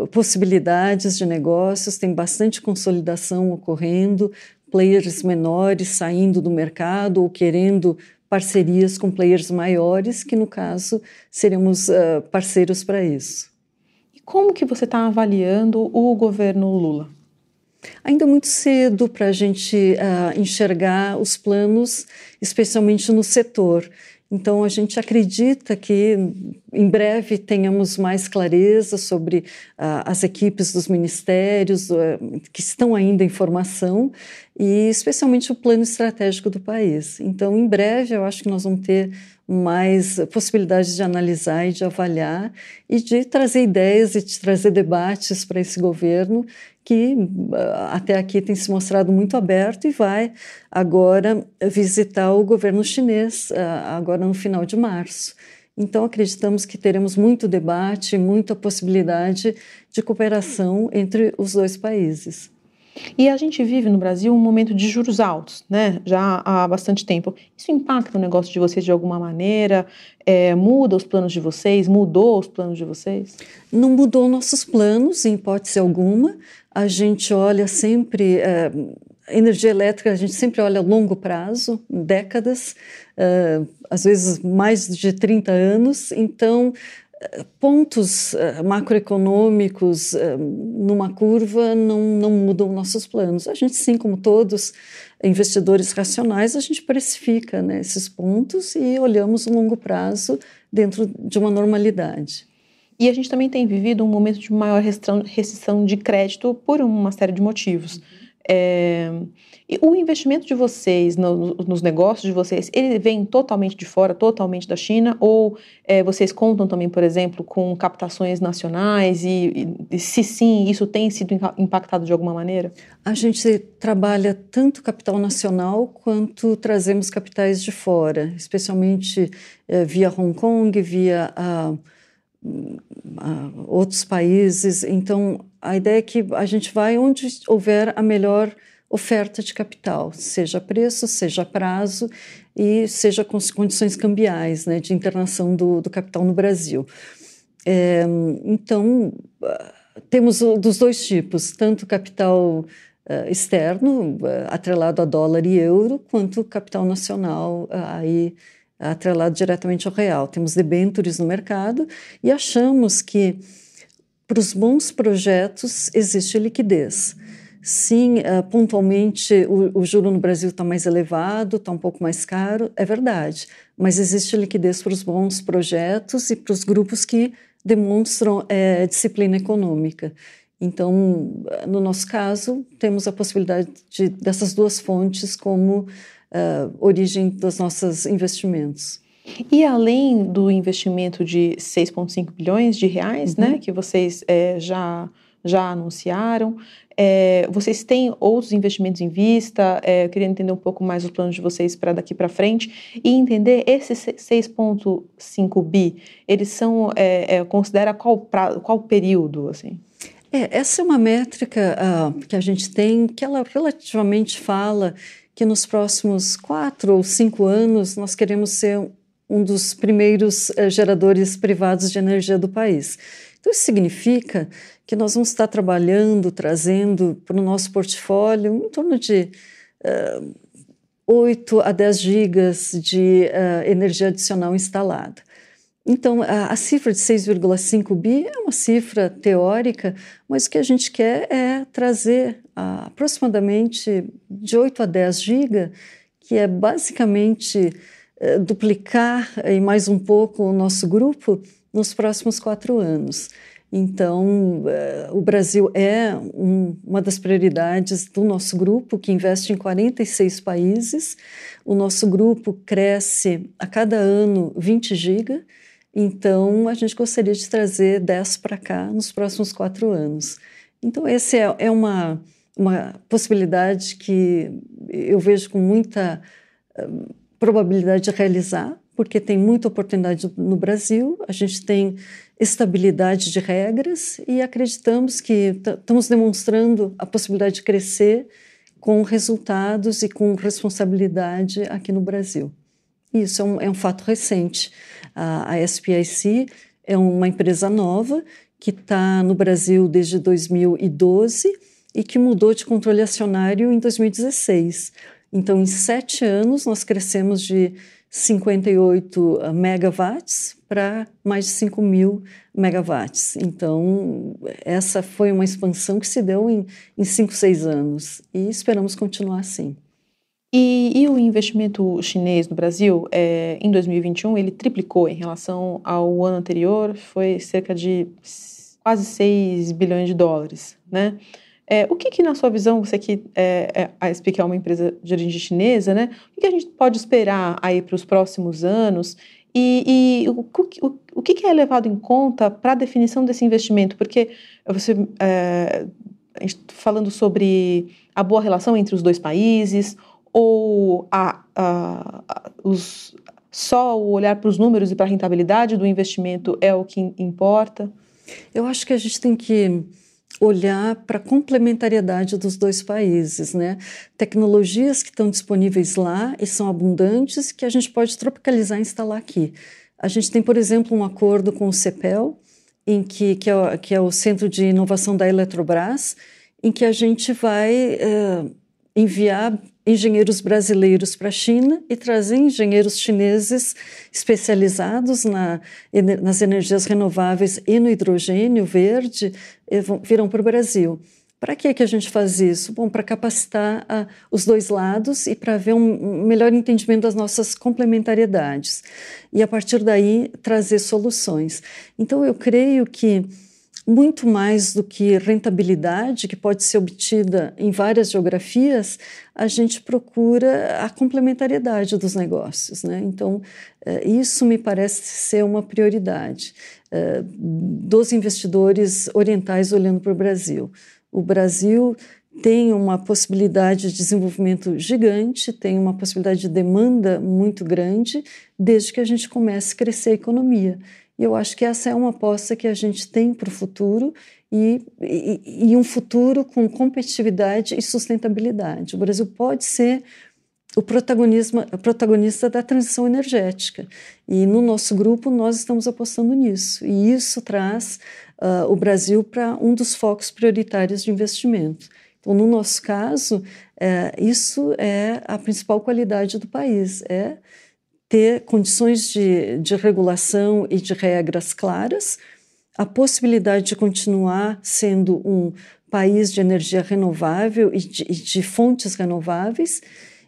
possibilidades de negócios, tem bastante consolidação ocorrendo, players menores saindo do mercado ou querendo parcerias com players maiores, que no caso seremos uh, parceiros para isso. E como que você está avaliando o governo Lula? Ainda muito cedo para a gente uh, enxergar os planos, especialmente no setor. Então, a gente acredita que em breve tenhamos mais clareza sobre uh, as equipes dos ministérios uh, que estão ainda em formação e, especialmente, o plano estratégico do país. Então, em breve, eu acho que nós vamos ter mais possibilidades de analisar e de avaliar e de trazer ideias e de trazer debates para esse governo que ah, até aqui tem se mostrado muito aberto e vai agora visitar o governo chinês ah, agora no final de março. Então acreditamos que teremos muito debate, muita possibilidade de cooperação entre os dois países. E a gente vive no Brasil um momento de juros altos, né? Já há bastante tempo. Isso impacta o negócio de vocês de alguma maneira? É, muda os planos de vocês? Mudou os planos de vocês? Não mudou nossos planos, em hipótese alguma. A gente olha sempre. É, energia elétrica, a gente sempre olha a longo prazo, décadas, uh, às vezes mais de 30 anos. Então, pontos uh, macroeconômicos uh, numa curva não, não mudam nossos planos. A gente, sim, como todos investidores racionais, a gente precifica né, esses pontos e olhamos o longo prazo dentro de uma normalidade. E a gente também tem vivido um momento de maior restrição de crédito por uma série de motivos. É, o investimento de vocês no, nos negócios de vocês, ele vem totalmente de fora, totalmente da China? Ou é, vocês contam também, por exemplo, com captações nacionais? E, e, se sim, isso tem sido impactado de alguma maneira? A gente trabalha tanto capital nacional quanto trazemos capitais de fora, especialmente é, via Hong Kong, via a, a outros países. Então, a ideia é que a gente vai onde houver a melhor oferta de capital, seja preço, seja prazo e seja com condições cambiais né, de internação do, do capital no Brasil. É, então, temos dos dois tipos, tanto capital uh, externo, uh, atrelado a dólar e euro, quanto capital nacional, uh, aí atrelado diretamente ao real. Temos debêntures no mercado e achamos que para os bons projetos existe liquidez. Sim, uh, pontualmente o, o juro no Brasil está mais elevado, está um pouco mais caro, é verdade, mas existe liquidez para os bons projetos e para os grupos que demonstram é, disciplina econômica. Então, no nosso caso, temos a possibilidade de, dessas duas fontes como uh, origem dos nossos investimentos. E além do investimento de 6,5 bilhões de reais, né, uhum. né, que vocês é, já já anunciaram. É, vocês têm outros investimentos em vista? É, eu queria entender um pouco mais os planos de vocês para daqui para frente e entender esses 6,5 bi, eles são, é, é, considera qual, pra, qual período, assim? É, essa é uma métrica uh, que a gente tem que ela relativamente fala que nos próximos quatro ou cinco anos nós queremos ser um dos primeiros uh, geradores privados de energia do país. Então, isso significa que nós vamos estar trabalhando, trazendo para o nosso portfólio em torno de uh, 8 a 10 gigas de uh, energia adicional instalada. Então, a, a cifra de 6,5 bi é uma cifra teórica, mas o que a gente quer é trazer uh, aproximadamente de 8 a 10 gigas, que é basicamente duplicar em mais um pouco o nosso grupo nos próximos quatro anos. Então, uh, o Brasil é um, uma das prioridades do nosso grupo, que investe em 46 países. O nosso grupo cresce a cada ano 20 giga, então a gente gostaria de trazer 10 para cá nos próximos quatro anos. Então, essa é, é uma, uma possibilidade que eu vejo com muita probabilidade de realizar, porque tem muita oportunidade no Brasil, a gente tem estabilidade de regras e acreditamos que estamos demonstrando a possibilidade de crescer com resultados e com responsabilidade aqui no Brasil. Isso é um, é um fato recente. A, a SPIC é uma empresa nova que está no Brasil desde 2012 e que mudou de controle acionário em 2016. Então, em sete anos, nós crescemos de 58 ah, megawatts para mais de 5 mil megawatts. Então, essa foi uma expansão que se deu em, em 5, 6 anos e esperamos continuar assim. E, e, o investimento chinês no Brasil, é, em 2021, ele triplicou em relação ao ano anterior, foi cerca de quase 6 bilhões de dólares, né? É, o que, que, na sua visão, você que é, é, a SPIC é uma empresa de origem chinesa, né? O que, a gente pode esperar aí para os próximos anos? E, e o, o, o, que, que é levado em conta para a definição desse investimento? Porque você, é, tá falando sobre a boa relação entre os dois países, ou a, a, a, os, só o olhar para os números e para a rentabilidade do investimento é o que importa? Eu acho que a gente tem que olhar para a complementariedade dos dois países, né? Tecnologias que estão disponíveis lá e são abundantes que a gente pode tropicalizar e instalar aqui. A gente tem, por exemplo, um acordo com o CEPEL, em que, que, é, que é o Centro de Inovação da Eletrobras, em que a gente vai é, enviar engenheiros brasileiros para a China e trazer engenheiros chineses especializados na, nas energias renováveis e no hidrogênio verde virão para o Brasil. Para que, que a gente faz isso? Bom, para capacitar uh, os dois lados e para ver um melhor entendimento das nossas complementariedades. E a partir daí trazer soluções. Então, eu creio que muito mais do que rentabilidade, que pode ser obtida em várias geografias, a gente procura a complementariedade dos negócios. Né? Então, eh, isso me parece ser uma prioridade eh, dos investidores orientais olhando para o Brasil. O Brasil tem uma possibilidade de desenvolvimento gigante, tem uma possibilidade de demanda muito grande, desde que a gente comece a crescer a economia. E eu acho que essa é uma aposta que a gente tem para o futuro e, e, e, um futuro com competitividade e sustentabilidade. O Brasil pode ser o protagonista da transição energética. E no nosso grupo nós estamos apostando nisso. E isso traz uh, o Brasil para um dos focos prioritários de investimento. Então, no nosso caso, é, isso é a principal qualidade do país, é ter condições de, de regulação e de regras claras, a possibilidade de continuar sendo um país de energia renovável e de, e de fontes renováveis,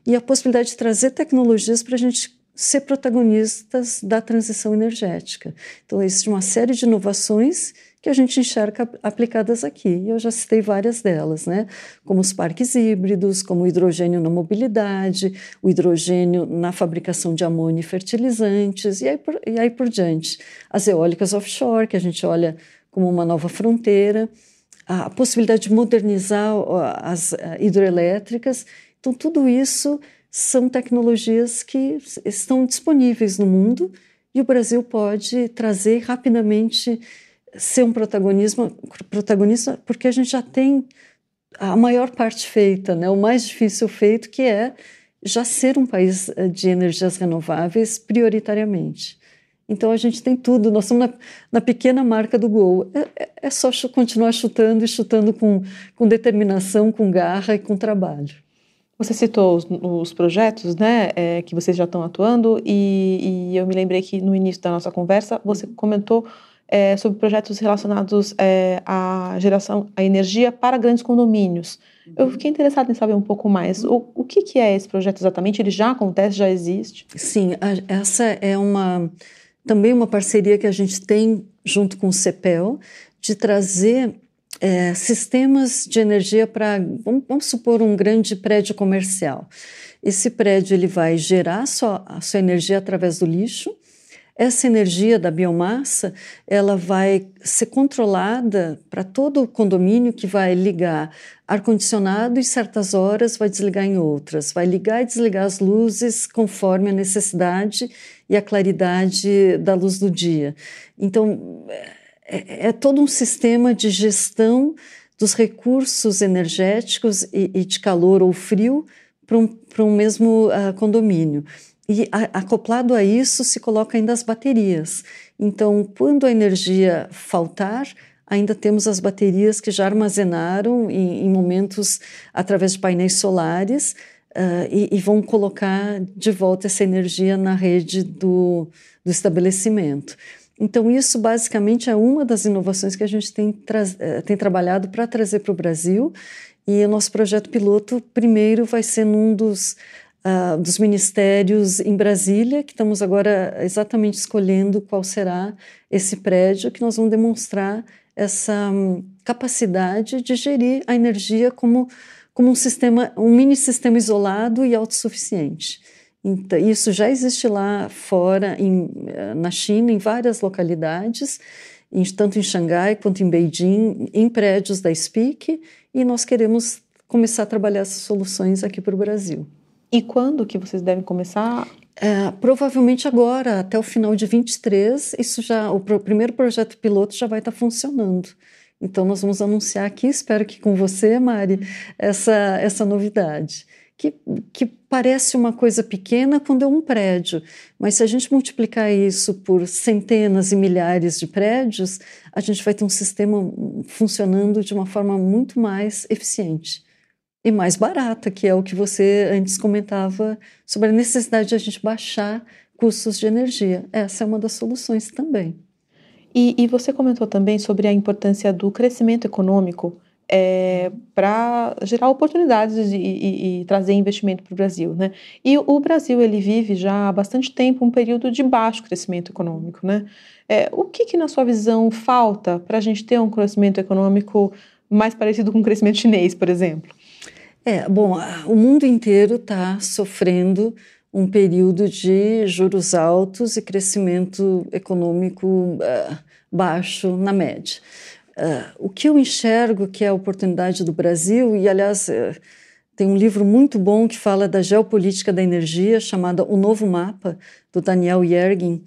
e a possibilidade de trazer tecnologias para a gente ser protagonistas da transição energética. Então, existe uma série de inovações que a gente enxerga aplicadas aqui. Eu já citei várias delas, né? como os parques híbridos, como o hidrogênio na mobilidade, o hidrogênio na fabricação de amônia e fertilizantes, e aí, por, e aí por diante. As eólicas offshore, que a gente olha como uma nova fronteira, a possibilidade de modernizar as hidroelétricas. Então, tudo isso são tecnologias que estão disponíveis no mundo e o Brasil pode trazer rapidamente ser um protagonismo, protagonista, porque a gente já tem a maior parte feita, né? o mais difícil feito, que é já ser um país eh, de energias renováveis prioritariamente. Então a gente tem tudo, nós estamos na, na pequena marca do gol. É, é, é só continuar chutando e chutando com, com determinação, com garra e com trabalho. Você citou os, os projetos né, é, que vocês já estão atuando, e, e eu me lembrei que no início da nossa conversa você comentou é, sobre projetos relacionados é, à geração, à energia para grandes condomínios. Eu uhum. fiquei interessada em saber um pouco mais. O, o que, que é esse projeto exatamente? Ele já acontece, já existe? Sim, a, essa é uma também uma parceria que a gente tem junto com o CEPEL de trazer é, sistemas de energia para, vamos, vamos, supor, um grande prédio comercial. Esse prédio ele vai gerar sua, a sua energia através do lixo essa energia da biomassa, ela vai ser controlada para todo o condomínio que vai ligar ar-condicionado em certas horas, vai desligar em outras, vai ligar e desligar as luzes conforme a necessidade e a claridade da luz do dia. Então, é, é todo um sistema de gestão dos recursos energéticos e, e de calor ou frio para um, um mesmo uh, condomínio. E a, acoplado a isso se coloca ainda as baterias. Então, quando a energia faltar, ainda temos as baterias que já armazenaram em, em momentos através de painéis solares uh, e, e, vão colocar de volta essa energia na rede do, do estabelecimento. Então, isso basicamente é uma das inovações que a gente tem, eh, tem trabalhado para trazer para o Brasil. E o nosso projeto piloto, primeiro, vai ser num dos uh, dos ministérios em Brasília, que estamos agora exatamente escolhendo qual será esse prédio, que nós vamos demonstrar essa um, capacidade de gerir a energia como, como um sistema, um mini sistema isolado e autossuficiente. Então, isso já existe lá fora, em, eh, na China, em várias localidades, em, tanto em Xangai quanto em Beijing, em prédios da SPIC, e nós queremos começar a trabalhar essas soluções aqui para o Brasil. E quando que vocês devem começar? É, provavelmente agora, até o final de 23, isso já, o pro, primeiro projeto piloto já vai estar funcionando. Então nós vamos anunciar aqui, espero que com você, Mari, essa, essa novidade. Que, que parece uma coisa pequena quando é um prédio, mas se a gente multiplicar isso por centenas e milhares de prédios, a gente vai ter um sistema funcionando de uma forma muito mais eficiente e mais barata, que é o que você antes comentava sobre a necessidade de a gente baixar custos de energia. Essa é uma das soluções também. E, e você comentou também sobre a importância do crescimento econômico é, para gerar oportunidades e, e, e trazer investimento para o Brasil, né? E o Brasil ele vive já há bastante tempo um período de baixo crescimento econômico, né? É, o que, que na sua visão falta para a gente ter um crescimento econômico mais parecido com o crescimento chinês, por exemplo? É, bom, o mundo inteiro está sofrendo um período de juros altos e crescimento econômico uh, baixo na média. Uh, o que eu enxergo que é a oportunidade do Brasil, e aliás, uh, tem um livro muito bom que fala da geopolítica da energia, chamado O Novo Mapa, do Daniel Yergin.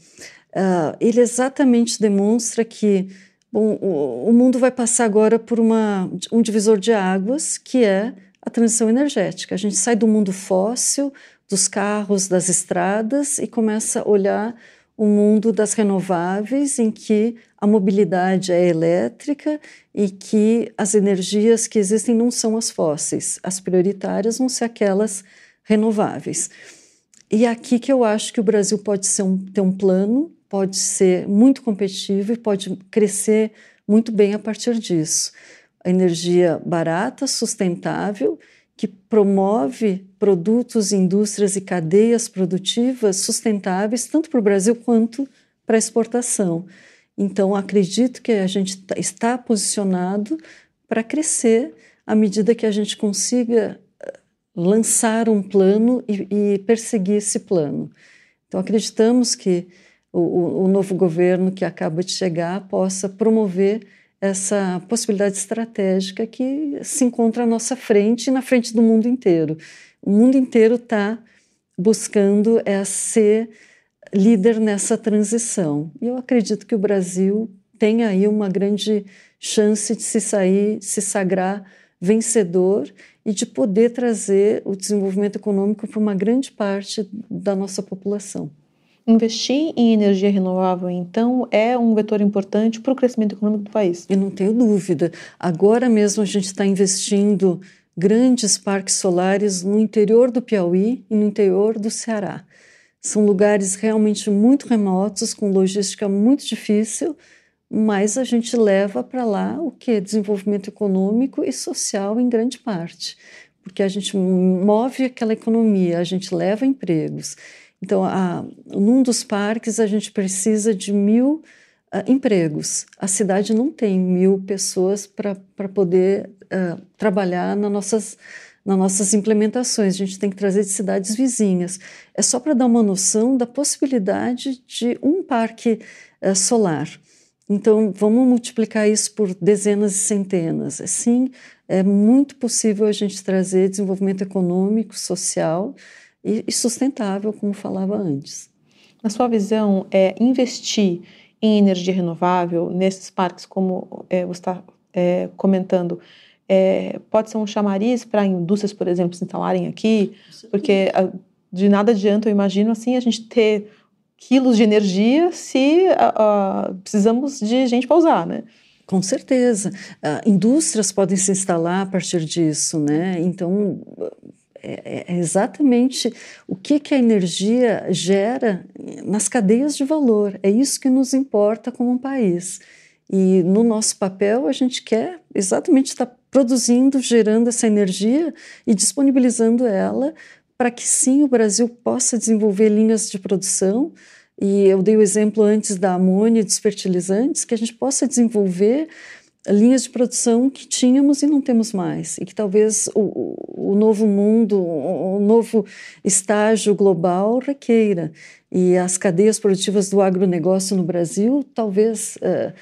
ele exatamente demonstra que bom, o, o mundo vai passar agora por uma, um divisor de águas, que é a transição energética. A gente sai do mundo fóssil, dos carros, das estradas e começa a olhar o mundo das renováveis, em que a mobilidade é elétrica e que as energias que existem não são as fósseis. As prioritárias vão ser aquelas renováveis. E é aqui que eu acho que o Brasil pode um, ter um plano, pode ser muito competitivo e pode crescer muito bem a partir disso energia barata, sustentável, que promove produtos, indústrias e cadeias produtivas sustentáveis, tanto para o Brasil quanto para a exportação. Então, acredito que a gente tá, está posicionado para crescer à medida que a gente consiga eh, lançar um plano e, e perseguir esse plano. Então, acreditamos que o, o novo governo que acaba de chegar possa promover essa possibilidade estratégica que se encontra à nossa frente e na frente do mundo inteiro. O mundo inteiro está buscando é ser líder nessa transição. E eu acredito que o Brasil tem aí uma grande chance de se sair, se sagrar vencedor e de poder trazer o desenvolvimento econômico para uma grande parte da nossa população. Investir em energia renovável, então, é um vetor importante para o crescimento econômico do país. Eu não tenho dúvida. Agora mesmo a gente está investindo grandes parques solares no interior do Piauí e no interior do Ceará. São lugares realmente muito remotos, com logística muito difícil, mas a gente leva para lá o que? Desenvolvimento econômico e social em grande parte. Porque a gente move aquela economia, a gente leva empregos. Então, a, num dos parques, a gente precisa de mil uh, empregos. A cidade não tem mil pessoas para poder uh, trabalhar nas nossas, nas nossas implementações. A gente tem que trazer de cidades vizinhas. É só para dar uma noção da possibilidade de um parque uh, solar. Então, vamos multiplicar isso por dezenas e centenas. Sim, é muito possível a gente trazer desenvolvimento econômico, social e, sustentável, como falava antes. Na sua visão, é, investir em energia renovável nesses parques, como é, você está é, comentando, é, pode ser um chamariz para indústrias, por exemplo, se instalarem aqui? Porque a, de nada adianta, eu imagino, assim, a gente ter quilos de energia se a, a, precisamos de gente para usar, né? Com certeza. Uh, indústrias podem se instalar a partir disso, né? Então, é, é exatamente o que, que a energia gera nas cadeias de valor. É isso que nos importa como um país. E no nosso papel, a gente quer exatamente estar produzindo, gerando essa energia e disponibilizando ela para que sim o Brasil possa desenvolver linhas de produção. E eu dei o exemplo antes da amônia e dos fertilizantes, que a gente possa desenvolver linhas de produção que tínhamos e não temos mais, e que talvez o, o novo mundo, o novo estágio global requeira. E as cadeias produtivas do agronegócio no Brasil talvez uh,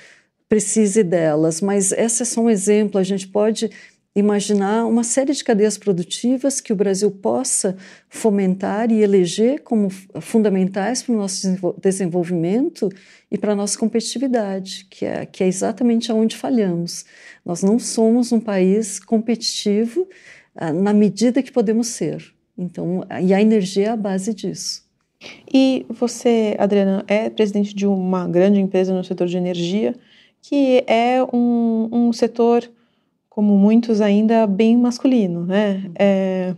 precise delas, mas esse é só um exemplo. A gente pode imaginar uma série de cadeias produtivas que o Brasil possa fomentar e eleger como fundamentais para o nosso desenvolvimento e para a nossa competitividade, que é, que é exatamente aonde falhamos. Nós não somos um país competitivo ah, na medida que podemos ser. Então, e a energia é a base disso. E você, Adriana, é presidente de uma grande empresa no setor de energia, que é um, um setor como muitos ainda bem masculino, né? É,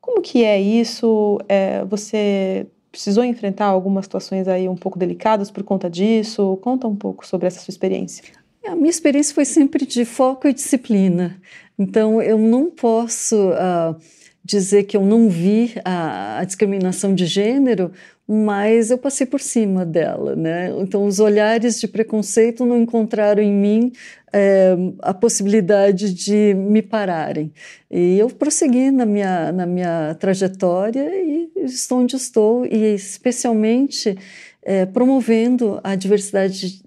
como que é isso? É, você precisou enfrentar algumas situações aí um pouco delicadas por conta disso? Conta um pouco sobre essa sua experiência. A minha experiência foi sempre de foco e disciplina. Então, eu não posso uh, dizer que eu não vi a, a discriminação de gênero, mas eu passei por cima dela, né? Então os olhares de preconceito não encontraram em mim é, a possibilidade de me pararem. E eu prossegui na minha, na minha trajetória e estou onde estou, e especialmente é, promovendo a diversidade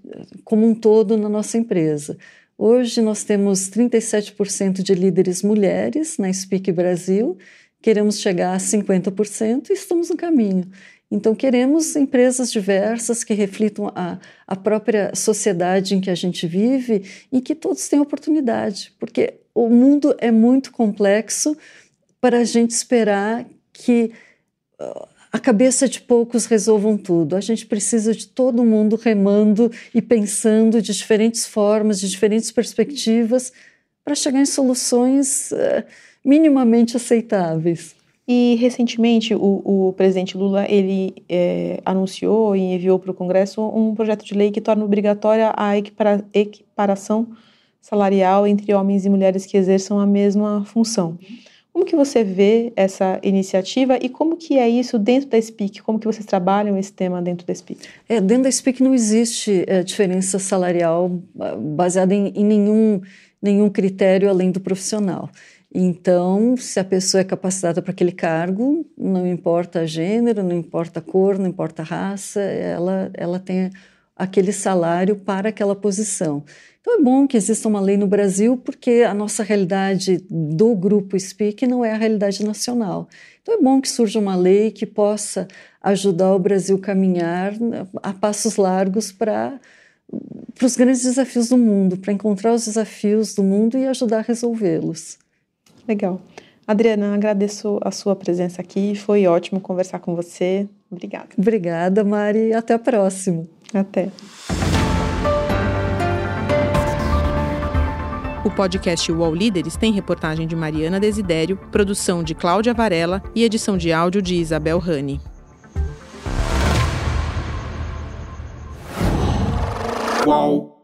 como um todo na nossa empresa. Hoje nós temos 37% de líderes mulheres na Speak Brasil, queremos chegar a 50% e estamos no caminho. Então, queremos empresas diversas que reflitam a, a própria sociedade em que a gente vive e que todos tenham oportunidade, porque o mundo é muito complexo para a gente esperar que uh, a cabeça de poucos resolvam tudo. A gente precisa de todo mundo remando e pensando de diferentes formas, de diferentes perspectivas, para chegar em soluções uh, minimamente aceitáveis. E recentemente o, o presidente Lula ele é, anunciou e enviou para o Congresso um projeto de lei que torna obrigatória a equipara, equiparação salarial entre homens e mulheres que exerçam a mesma função. Como que você vê essa iniciativa e como que é isso dentro da SPIC? Como que vocês trabalham esse tema dentro da SPIC? É, dentro da SPIC não existe é, diferença salarial ah, baseada em, em nenhum, nenhum critério além do profissional. Então, se a pessoa é capacitada para aquele cargo, não importa gênero, não importa cor, não importa raça, ela, ela tem aquele salário para aquela posição. Então é bom que exista uma lei no Brasil, porque a nossa realidade do grupo Speak não é a realidade nacional. Então é bom que surja uma lei que possa ajudar o Brasil a caminhar a passos largos para para os grandes desafios do mundo, para encontrar os desafios do mundo e ajudar a resolvê-los. Legal. Adriana, agradeço a sua presença aqui. Foi ótimo conversar com você. Obrigada. Obrigada, Mari. Até a próxima. Até. O podcast UOL Líderes tem reportagem de Mariana Desidério, produção de Cláudia Varela e edição de áudio de Isabel Rani. UOL